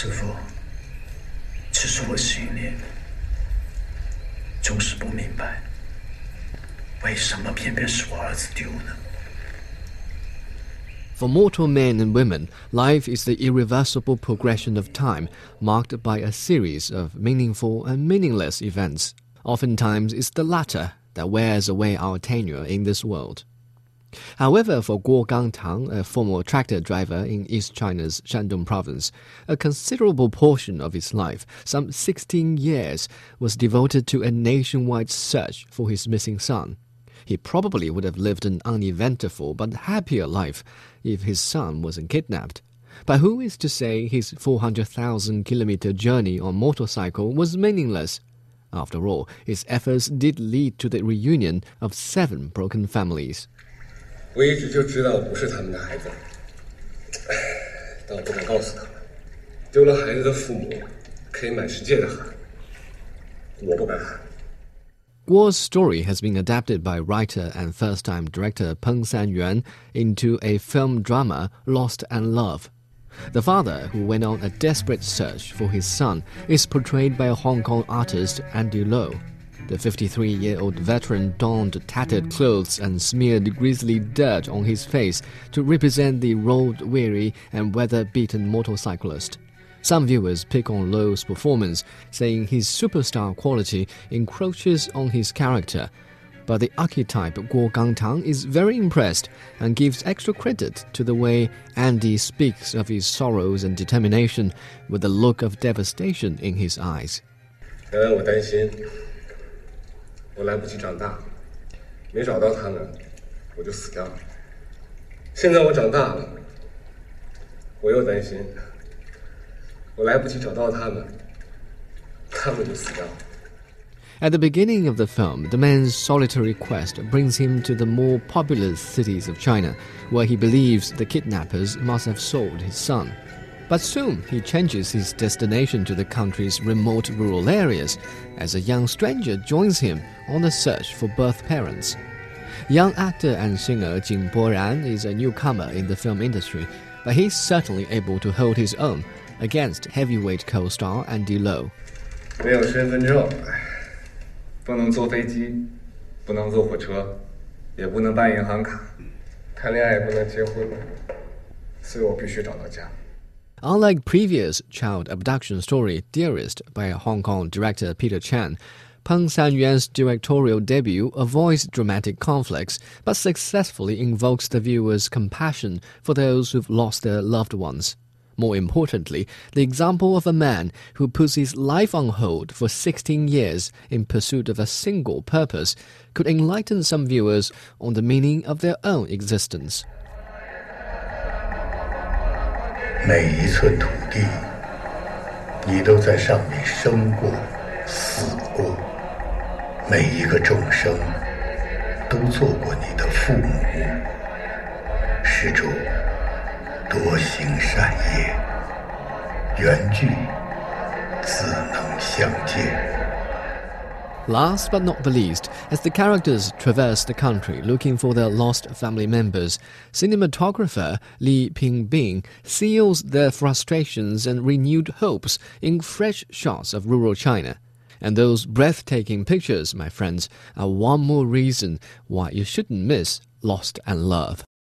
师傅，其实我心里就是不明白，为什么偏偏是我儿子丢呢？ For mortal men and women, life is the irreversible progression of time, marked by a series of meaningful and meaningless events. Oftentimes, it's the latter that wears away our tenure in this world. However, for Guo Gangtang, a former tractor driver in East China's Shandong province, a considerable portion of his life, some 16 years, was devoted to a nationwide search for his missing son. He probably would have lived an uneventful but happier life if his son wasn't kidnapped. But who is to say his 400,000 kilometer journey on motorcycle was meaningless? After all, his efforts did lead to the reunion of seven broken families. 我一直就知道不是他们的孩子，但我不敢告诉他们。丢了孩子的父母可以满世界的喊，我不敢喊。Guo's story has been adapted by writer and first time director Peng San Yuan into a film drama, Lost and Love. The father, who went on a desperate search for his son, is portrayed by Hong Kong artist Andy Lau. The 53 year old veteran donned tattered clothes and smeared grisly dirt on his face to represent the road weary and weather beaten motorcyclist. Some viewers pick on Lau's performance, saying his superstar quality encroaches on his character. But the archetype Guo Gangtang is very impressed and gives extra credit to the way Andy speaks of his sorrows and determination with a look of devastation in his eyes. Uh, 可能我担心我来不及长大，没找到他们，我就死掉了。现在我长大了，我又担心，我来不及找到他们，他们就死掉了。 At the beginning of the film, the man's solitary quest brings him to the more populous cities of China, where he believes the kidnappers must have sold his son. But soon he changes his destination to the country's remote rural areas as a young stranger joins him on a search for birth parents. Young actor and singer Jing Boran is a newcomer in the film industry, but he's certainly able to hold his own against heavyweight co-star Andy Lau. 没有身份证，不能坐飞机，不能坐火车，也不能办银行卡，谈恋爱也不能结婚，所以我必须找到家。Unlike previous child abduction story Dearest by Hong Kong director Peter Chan, Peng Sanyuan's directorial debut avoids dramatic conflicts but successfully invokes the viewer's compassion for those who've lost their loved ones. More importantly, the example of a man who puts his life on hold for 16 years in pursuit of a single purpose could enlighten some viewers on the meaning of their own existence. 每一寸土地，你都在上面生过、死过；每一个众生，都做过你的父母。施主，多行善业，缘聚自能相见。Last but not the least, as the characters traverse the country looking for their lost family members, cinematographer Li Pingbing seals their frustrations and renewed hopes in fresh shots of rural China. And those breathtaking pictures, my friends, are one more reason why you shouldn't miss Lost and Love.